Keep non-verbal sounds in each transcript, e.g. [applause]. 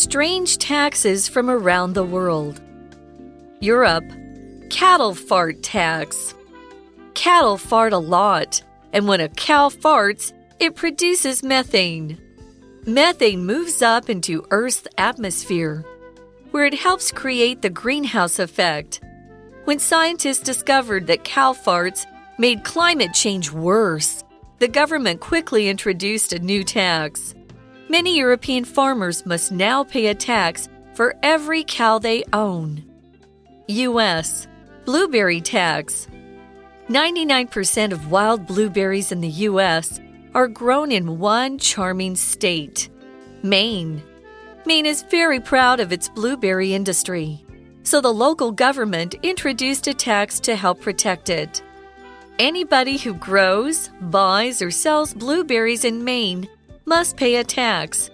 strange taxes from around the world. Europe, cattle fart tax. Cattle fart a lot, and when a cow farts, it produces methane. Methane moves up into Earth's atmosphere, where it helps create the greenhouse effect. When scientists discovered that cow farts made climate change worse, the government quickly introduced a new tax. Many European farmers must now pay a tax for every cow they own. U.S. Blueberry tax. 99% of wild blueberries in the U.S. are grown in one charming state Maine. Maine is very proud of its blueberry industry, so the local government introduced a tax to help protect it. Anybody who grows, buys, or sells blueberries in Maine must pay a tax.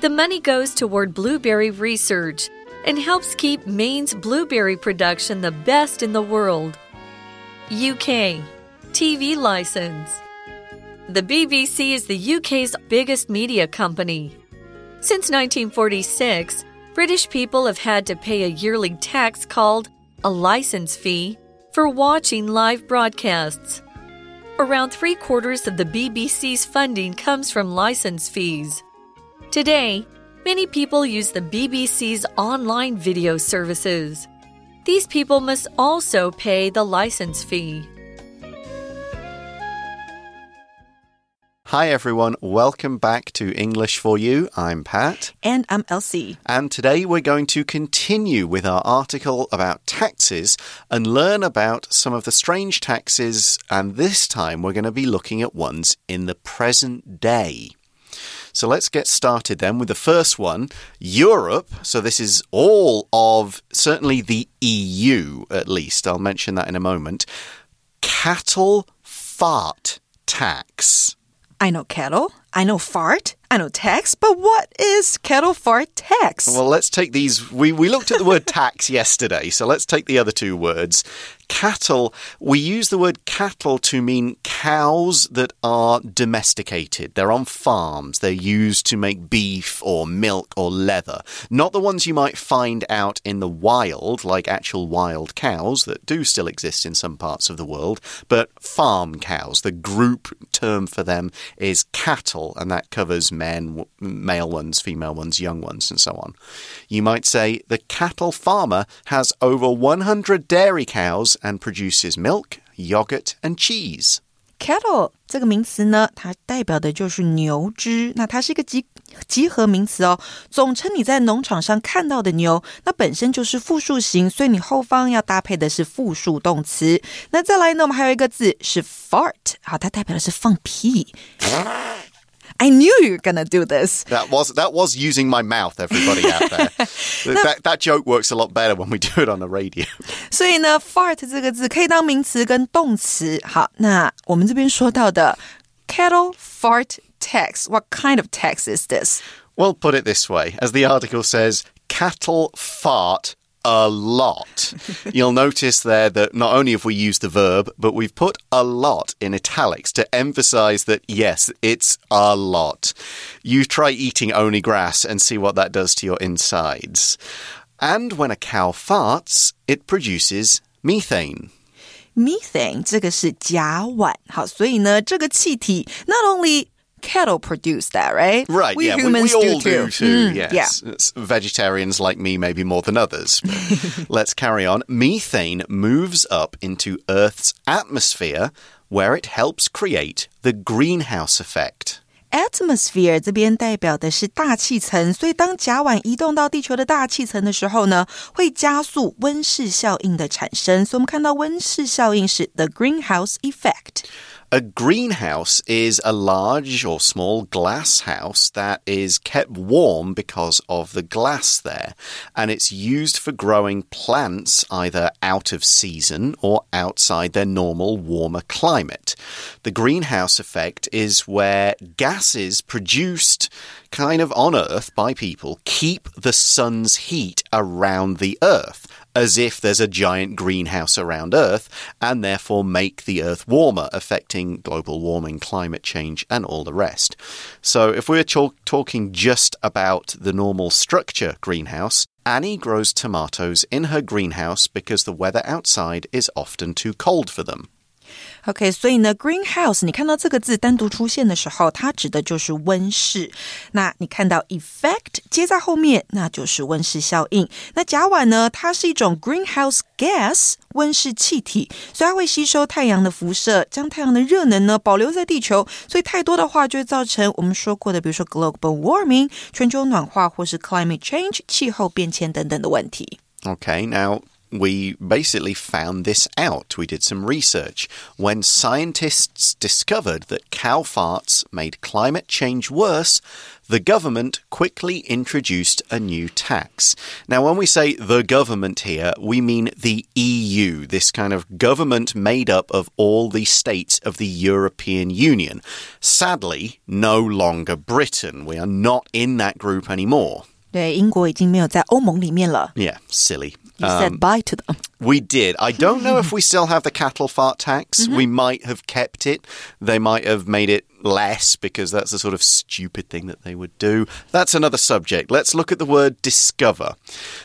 The money goes toward blueberry research and helps keep Maine's blueberry production the best in the world. UK TV license. The BBC is the UK's biggest media company. Since 1946, British people have had to pay a yearly tax called a license fee for watching live broadcasts. Around three quarters of the BBC's funding comes from license fees. Today, many people use the BBC's online video services. These people must also pay the license fee. Hi, everyone. Welcome back to English for You. I'm Pat. And I'm Elsie. And today we're going to continue with our article about taxes and learn about some of the strange taxes. And this time we're going to be looking at ones in the present day. So let's get started then with the first one Europe. So this is all of certainly the EU, at least. I'll mention that in a moment. Cattle fart tax. I know kettle, I know fart, I know tax, but what is kettle fart tax? Well, let's take these. We, we looked at the word tax [laughs] yesterday, so let's take the other two words. Cattle, we use the word cattle to mean cows that are domesticated. They're on farms. They're used to make beef or milk or leather. Not the ones you might find out in the wild, like actual wild cows that do still exist in some parts of the world, but farm cows. The group term for them is cattle, and that covers men, male ones, female ones, young ones, and so on. You might say the cattle farmer has over 100 dairy cows and produces milk, yogurt, and cheese. Cattle 这个名词呢，它代表的就是牛只，那它是一个集集合名词哦，总称你在农场上看到的牛，那本身就是复数形，所以你后方要搭配的是复数动词。那再来呢，我们还有一个字是 fart，好，它代表的是放屁。 [laughs] I knew you were gonna do this. That was that was using my mouth, everybody out there. [laughs] that, that joke works a lot better when we [laughs] do it on the radio. 所以呢，fart 这个字可以当名词跟动词。好，那我们这边说到的 cattle fart tax. What kind of tax is this? Well, put it this way, as the article says, cattle fart a lot. You'll notice there that not only have we used the verb, but we've put a lot in italics to emphasize that, yes, it's a lot. You try eating only grass and see what that does to your insides. And when a cow farts, it produces methane. Methane 这个是甲烷，好，所以呢，这个气体 not only cattle produce that, right? Right. We yeah, humans we, we all do do too. too. Mm, yes. Yeah. It's vegetarians like me, maybe more than others. [laughs] Let's carry on. Methane moves up into Earth's atmosphere, where it helps create the greenhouse effect. Atmosphere 这边代表的是大气层，所以当甲烷移动到地球的大气层的时候呢，会加速温室效应的产生。所以我们看到温室效应是 the greenhouse effect。 A greenhouse is a large or small glass house that is kept warm because of the glass there, and it's used for growing plants either out of season or outside their normal warmer climate. The greenhouse effect is where gases produced kind of on Earth by people keep the sun's heat around the Earth as if there's a giant greenhouse around Earth and therefore make the Earth warmer, affecting global warming, climate change, and all the rest. So, if we're talking just about the normal structure greenhouse, Annie grows tomatoes in her greenhouse because the weather outside is often too cold for them. OK，所以呢，greenhouse，你看到这个字单独出现的时候，它指的就是温室。那你看到 effect 接在后面，那就是温室效应。那甲烷呢，它是一种 greenhouse gas 温室气体，所以它会吸收太阳的辐射，将太阳的热能呢保留在地球。所以太多的话，就会造成我们说过的，比如说 global warming 全球暖化，或是 climate change 气候变迁等等的问题。OK，now. we basically found this out. We did some research. When scientists discovered that cow farts made climate change worse, the government quickly introduced a new tax. Now, when we say the government here, we mean the EU, this kind of government made up of all the states of the European Union. Sadly, no longer Britain. We are not in that group anymore. 对，英国已经没有在欧盟里面了。Yeah, silly. You um, said bye to them. We did. I don't know if we [laughs] still have the cattle fart tax. Mm -hmm. We might have kept it. They might have made it less because that's the sort of stupid thing that they would do. That's another subject. Let's look at the word discover.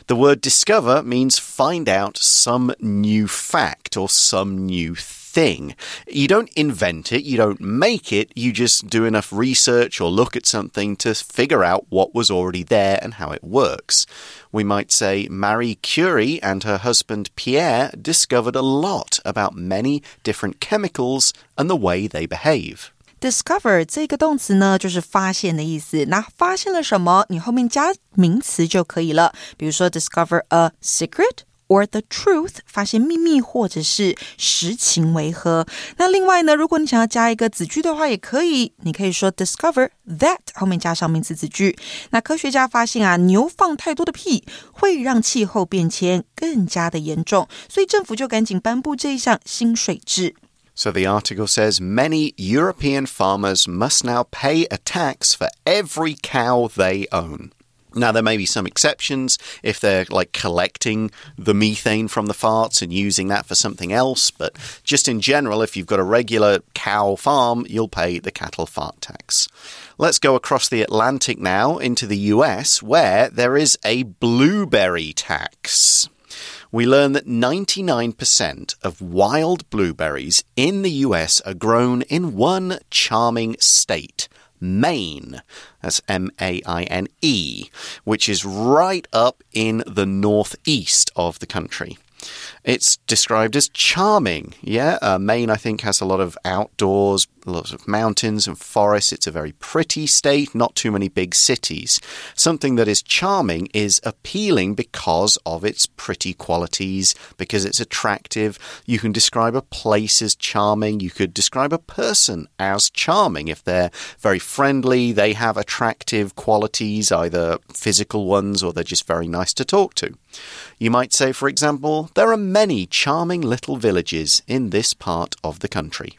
The word discover means find out some new fact or some new thing thing. You don't invent it, you don't make it, you just do enough research or look at something to figure out what was already there and how it works. We might say Marie Curie and her husband Pierre discovered a lot about many different chemicals and the way they behave. Discover 这个动词呢，就是发现的意思。那发现了什么？你后面加名词就可以了。比如说，discover a secret or the truth，发现秘密或者是实情为何。那另外呢，如果你想要加一个子句的话，也可以，你可以说 discover that 后面加上名词子句。那科学家发现啊，牛放太多的屁会让气候变迁更加的严重，所以政府就赶紧颁布这一项新税制。So the article says many European farmers must now pay a tax for every cow they own. Now, there may be some exceptions if they're like collecting the methane from the farts and using that for something else, but just in general, if you've got a regular cow farm, you'll pay the cattle fart tax. Let's go across the Atlantic now into the US, where there is a blueberry tax. We learn that 99% of wild blueberries in the US are grown in one charming state. Maine. That's M A I N E, which is right up in the northeast of the country. It's described as charming. Yeah, uh, Maine, I think, has a lot of outdoors, lots of mountains and forests. It's a very pretty state, not too many big cities. Something that is charming is appealing because of its pretty qualities, because it's attractive. You can describe a place as charming. You could describe a person as charming. If they're very friendly, they have attractive qualities, either physical ones or they're just very nice to talk to. You might say, for example, there are many charming little villages in this part of the country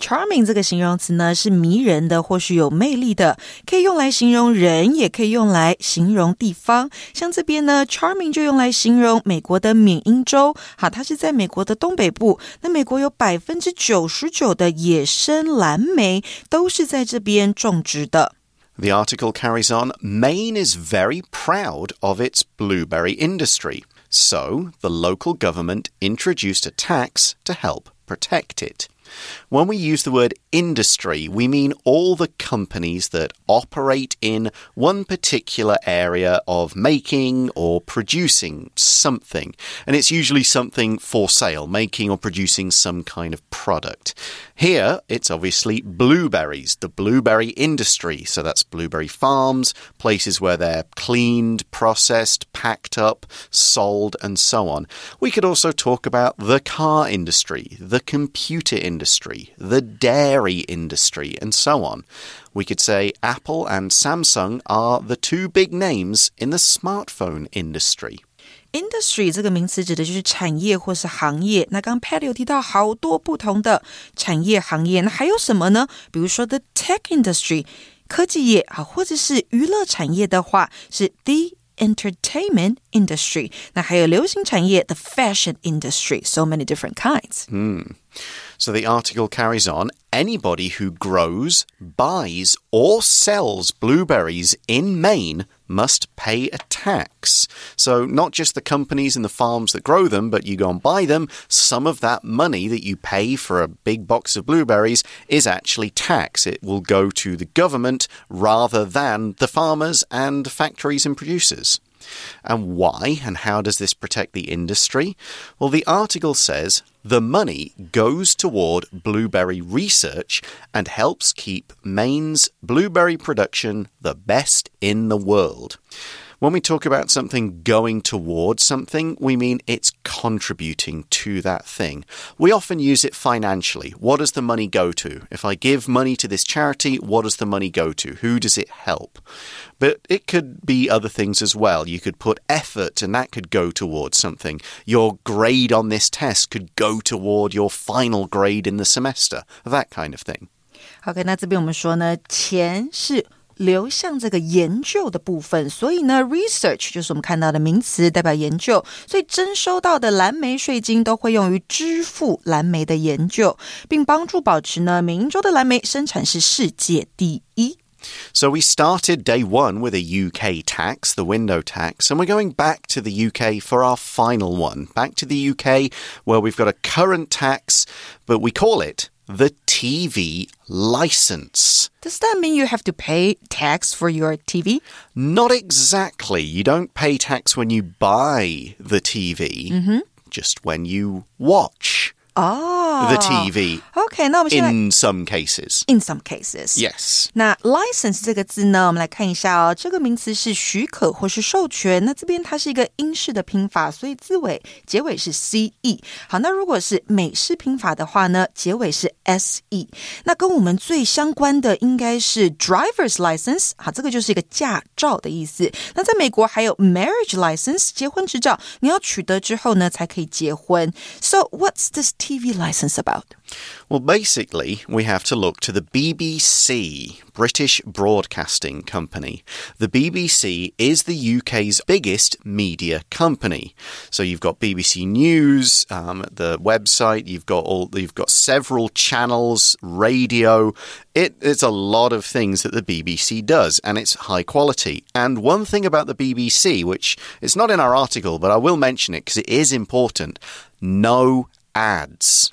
Charming 这个形容词呢，是迷人的，或许有魅力的，可以用来形容人，也可以用来形容地方。像这边呢，charming 就用来形容美国的缅因州，好，它是在美国的东北部。那美国有百分之九十九的野生蓝莓都是在这边种植的。The article carries on Maine is very proud of its blueberry industry. So, the local government introduced a tax to help protect it. When we use the word industry, we mean all the companies that operate in one particular area of making or producing something. And it's usually something for sale, making or producing some kind of product. Here, it's obviously blueberries, the blueberry industry. So that's blueberry farms, places where they're cleaned, processed, packed up, sold, and so on. We could also talk about the car industry, the computer industry, the dairy industry, and so on. We could say Apple and Samsung are the two big names in the smartphone industry. Industry 这个名词指的就是产业或是行业。那刚 Patty 有提到好多不同的产业行业，那还有什么呢？比如说 the tech industry 科技业啊，或者是娱乐产业的话是 the entertainment industry，那还有流行产业 the fashion industry，so many different kinds。嗯。 So the article carries on anybody who grows, buys, or sells blueberries in Maine must pay a tax. So, not just the companies and the farms that grow them, but you go and buy them, some of that money that you pay for a big box of blueberries is actually tax. It will go to the government rather than the farmers and factories and producers. And why and how does this protect the industry? Well, the article says the money goes toward blueberry research and helps keep Maine's blueberry production the best in the world. When we talk about something going towards something, we mean it's contributing to that thing. We often use it financially. What does the money go to? If I give money to this charity, what does the money go to? Who does it help? But it could be other things as well. You could put effort and that could go towards something. Your grade on this test could go toward your final grade in the semester, that kind of thing. OK，那这边我们说呢，钱是 流向这个研究的部分。所以呢，research 就是我们看到的名词，代表研究。所以征收到的蓝莓税金都会用于支付蓝莓的研究，并帮助保持呢缅因州的蓝莓生产是世界第一。So we started day one with a UK tax, the window tax, and we're going back to the UK for our final one. Back to the UK, where we've got a current tax, but we call it the TV license. Does that mean you have to pay tax for your TV? Not exactly. You don't pay tax when you buy the TV, mm -hmm. just when you watch. Oh, the TV. OK，那我们现在 in some cases. In some cases. Yes. 那 license 这个字呢，我们来看一下哦。这个名词是许可或是授权。那这边它是一个英式的拼法，所以字尾结尾是 ce。好，那如果是美式拼法的话呢，结尾是 se。那跟我们最相关的应该是 driver's license。好，这个就是一个驾照的意思。那在美国还有 marriage license，结婚执照，你要取得之后呢，才可以结婚。So what's this TV license about? Well, basically, we have to look to the BBC, British Broadcasting Company. The BBC is the UK's biggest media company. So you've got BBC News, um, the website. You've got all. You've got several channels, radio. It, it's a lot of things that the BBC does, and it's high quality. And one thing about the BBC, which it's not in our article, but I will mention it because it is important no ads.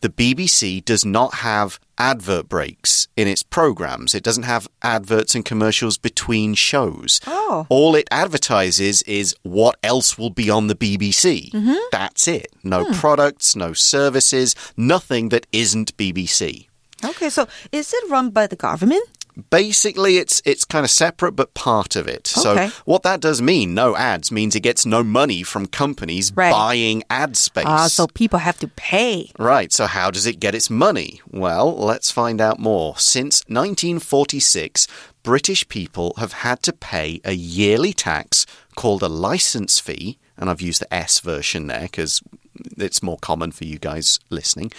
The BBC does not have advert breaks in its programs. It doesn't have adverts and commercials between shows. Oh. All it advertises is what else will be on the BBC. Mm -hmm. That's it. No hmm. products, no services, nothing that isn't BBC. Okay, so is it run by the government? Basically, it's it's kind of separate but part of it. Okay. So what that does mean, no ads, means it gets no money from companies right. buying ad space. Ah, uh, so people have to pay. Right. So how does it get its money? Well, let's find out more. Since 1946, British people have had to pay a yearly tax called a license fee, and I've used the S version there because it's more common for you guys listening.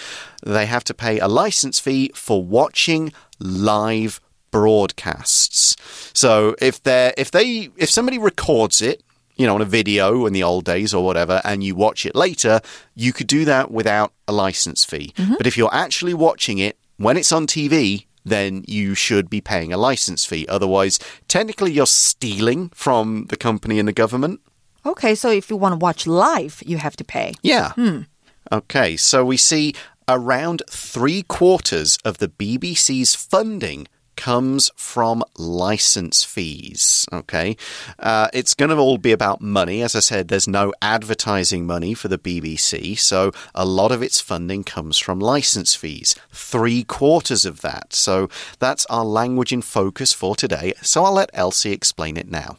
They have to pay a license fee for watching live broadcasts. So if they if they if somebody records it, you know, on a video in the old days or whatever, and you watch it later, you could do that without a license fee. Mm -hmm. But if you're actually watching it when it's on TV, then you should be paying a license fee. Otherwise, technically, you're stealing from the company and the government. Okay, so if you want to watch live, you have to pay. Yeah. Hmm. Okay, so we see around three quarters of the BBC's funding comes from license fees. Okay. Uh, it's going to all be about money. As I said, there's no advertising money for the BBC, so a lot of its funding comes from license fees. Three quarters of that. So that's our language in focus for today. So I'll let Elsie explain it now.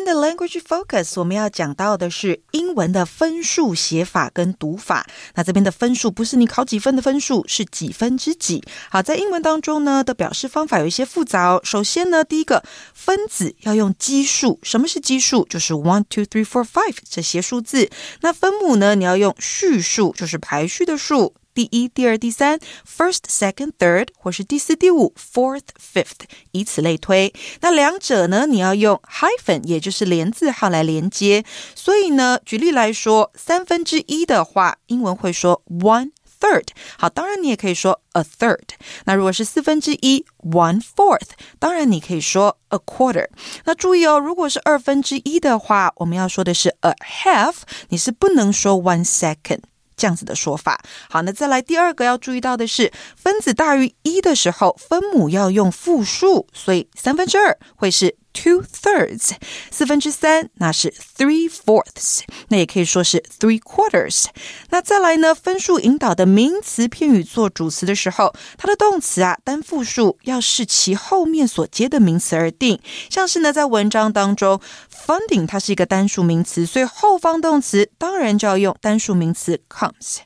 天的 Language Focus 我们要讲到的是英文的分数写法跟读法。那这边的分数不是你考几分的分数，是几分之几。好，在英文当中呢的表示方法有一些复杂哦。首先呢，第一个分子要用基数，什么是基数？就是 one, two, three, four, five 这些数字。那分母呢，你要用序数，就是排序的数。第一、第二、第三，first、second、third，或是第四、第五，fourth、fifth，以此类推。那两者呢，你要用 hyphen，也就是连字号来连接。所以呢，举例来说，三分之一的话，英文会说 one。third，好，当然你也可以说 a third。那如果是四分之一，one fourth，当然你可以说 a quarter。那注意哦，如果是二分之一的话，我们要说的是 a half，你是不能说 one second。这样子的说法。好，那再来第二个要注意到的是，分子大于一的时候，分母要用复数，所以三分之二会是 two thirds，四分之三那是 three fourths，那也可以说是 three quarters。那再来呢，分数引导的名词片语做主词的时候，它的动词啊单复数要视其后面所接的名词而定。像是呢，在文章当中，funding 它是一个单数名词，所以后方动词当然就要用单数名词 comes。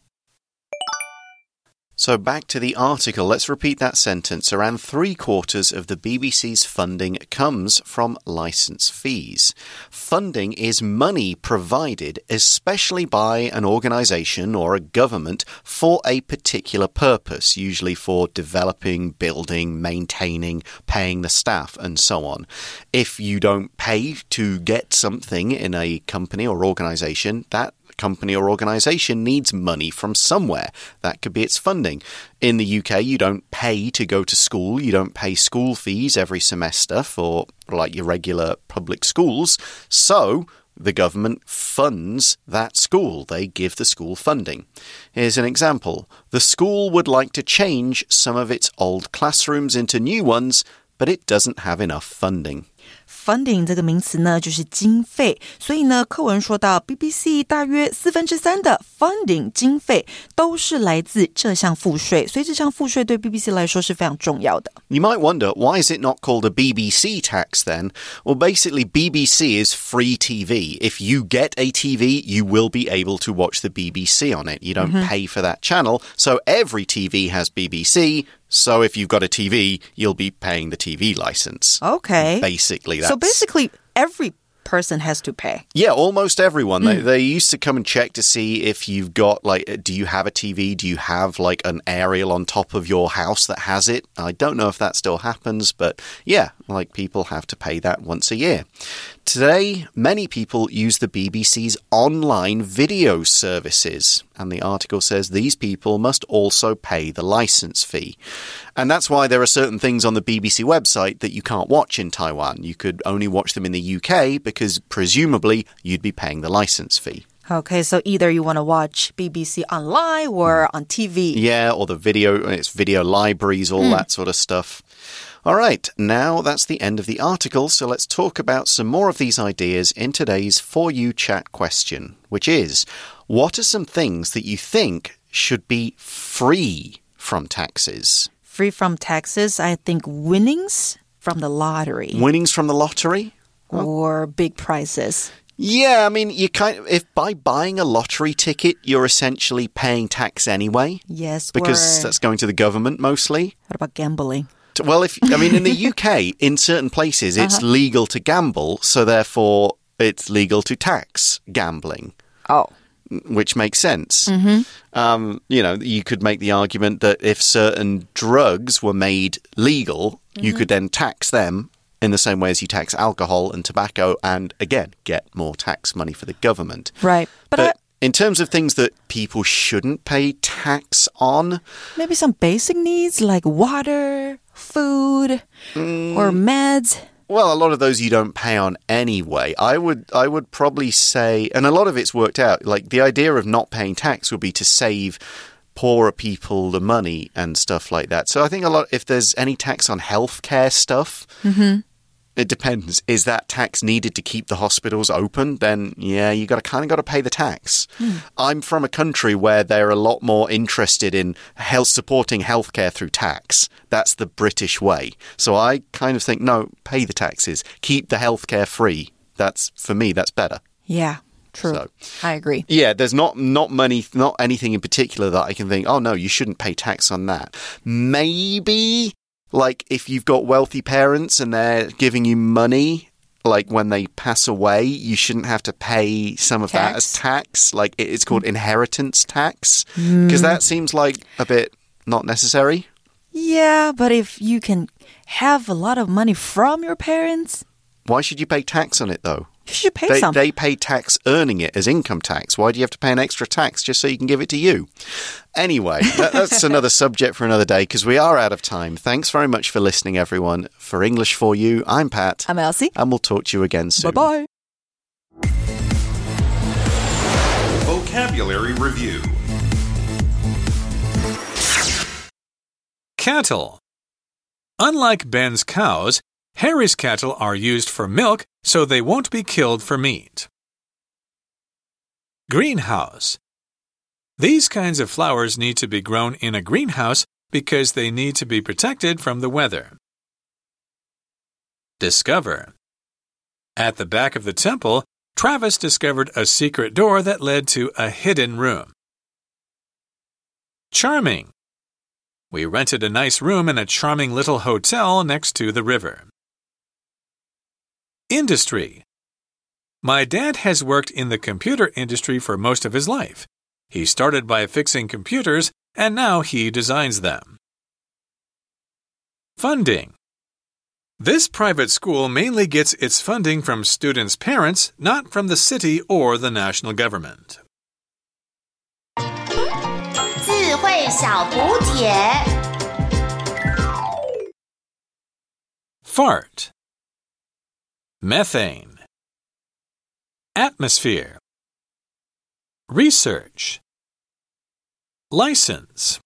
So, back to the article, let's repeat that sentence. Around three quarters of the BBC's funding comes from license fees. Funding is money provided, especially by an organization or a government, for a particular purpose, usually for developing, building, maintaining, paying the staff, and so on. If you don't pay to get something in a company or organization, that company or organization needs money from somewhere. That could be its funding. In the UK, you don't pay to go to school, you don't pay school fees every semester for like your regular public schools. So, the government funds that school. They give the school funding. Here's an example. The school would like to change some of its old classrooms into new ones, but it doesn't have enough funding funding 这个名词呢，就是经费。所以呢，课文说到 BBC 大约四分之三的 funding 经费都是来自这项赋税，所以这项赋税对 BBC 来说是非常重要的。You might wonder why is it not called a BBC tax then? Well, basically, BBC is free TV. If you get a TV, you will be able to watch the BBC on it. You don't pay for that channel, so every TV has BBC. So if you've got a TV, you'll be paying the TV license. Okay. Basically, that's So basically, every person has to pay. Yeah, almost everyone. They, hmm. they used to come and check to see if you've got, like, uh, do you have a TV? Do you have, like, an aerial on top of your house that has it? I don't know if that still happens, but yeah, like, people have to pay that once a year. Today, many people use the BBC's online video services, and the article says these people must also pay the license fee. And that's why there are certain things on the BBC website that you can't watch in Taiwan. You could only watch them in the UK because presumably you'd be paying the license fee. Okay, so either you want to watch BBC online or hmm. on TV. Yeah, or the video, it's video libraries, all hmm. that sort of stuff. All right, now that's the end of the article, so let's talk about some more of these ideas in today's For You Chat question, which is What are some things that you think should be free from taxes? Free from taxes, I think winnings from the lottery Winnings from the lottery? Oh. or big prizes. Yeah, I mean, you kind of, if by buying a lottery ticket, you're essentially paying tax anyway, Yes, because or that's going to the government mostly. what about gambling? Well, if I mean, in the UK, [laughs] in certain places, it's uh-huh. legal to gamble, so therefore it's legal to tax gambling, Oh, which makes sense. Mm-hmm. Um, you know, you could make the argument that if certain drugs were made legal, you mm-hmm. could then tax them in the same way as you tax alcohol and tobacco, and again, get more tax money for the government. right. But, But I, in terms of things that people shouldn't pay tax on, maybe some basic needs like water, food, or mm. meds. Well, a lot of those you don't pay on anyway. I would I would probably say and a lot of it's worked out. Like the idea of not paying tax would be to save poorer people the money and stuff like that. So I think a lot if there's any tax on healthcare stuff, mm-hmm. It depends. Is that tax needed to keep the hospitals open? Then yeah, you got to kind of got to pay the tax. Hmm. I'm from a country where they're a lot more interested in health supporting healthcare through tax. That's the British way. So I kind of think no, pay the taxes, keep the healthcare free. That's for me. That's better. Yeah, true. So- I agree. Yeah, there's not not money, not anything in particular that I can think. Oh no, you shouldn't pay tax on that. Maybe like if you've got wealthy parents and they're giving you money like when they pass away, you shouldn't have to pay some of that as Tax. tax. Like it's called mm. inheritance tax because that mm. seems like a bit not necessary. Yeah, but if you can have a lot of money from your parents, Why should you pay tax on it though? You should pay They, some. they pay tax earning it as income tax. Why do you have to pay an extra tax just so you can give it to you? Anyway, [laughs] that, that's another subject for another day because we are out of time. Thanks very much for listening, everyone. For English for You, I'm Pat. I'm Elsie. and we'll talk to you again soon. Bye bye. Vocabulary Review Cattle. Unlike Ben's cows, Harry's cattle are used for milk, so they won't be killed for meat. Greenhouse. These kinds of flowers need to be grown in a greenhouse because they need to be protected from the weather. Discover. At the back of the temple, Travis discovered a secret door that led to a hidden room. Charming. We rented a nice room in a charming little hotel next to the river. Industry. My dad has worked in the computer industry for most of his life. He started by fixing computers and now he designs them. Funding. This private school mainly gets its funding from students' parents, not from the city or the national government. Fart. Methane. Atmosphere. Research. License.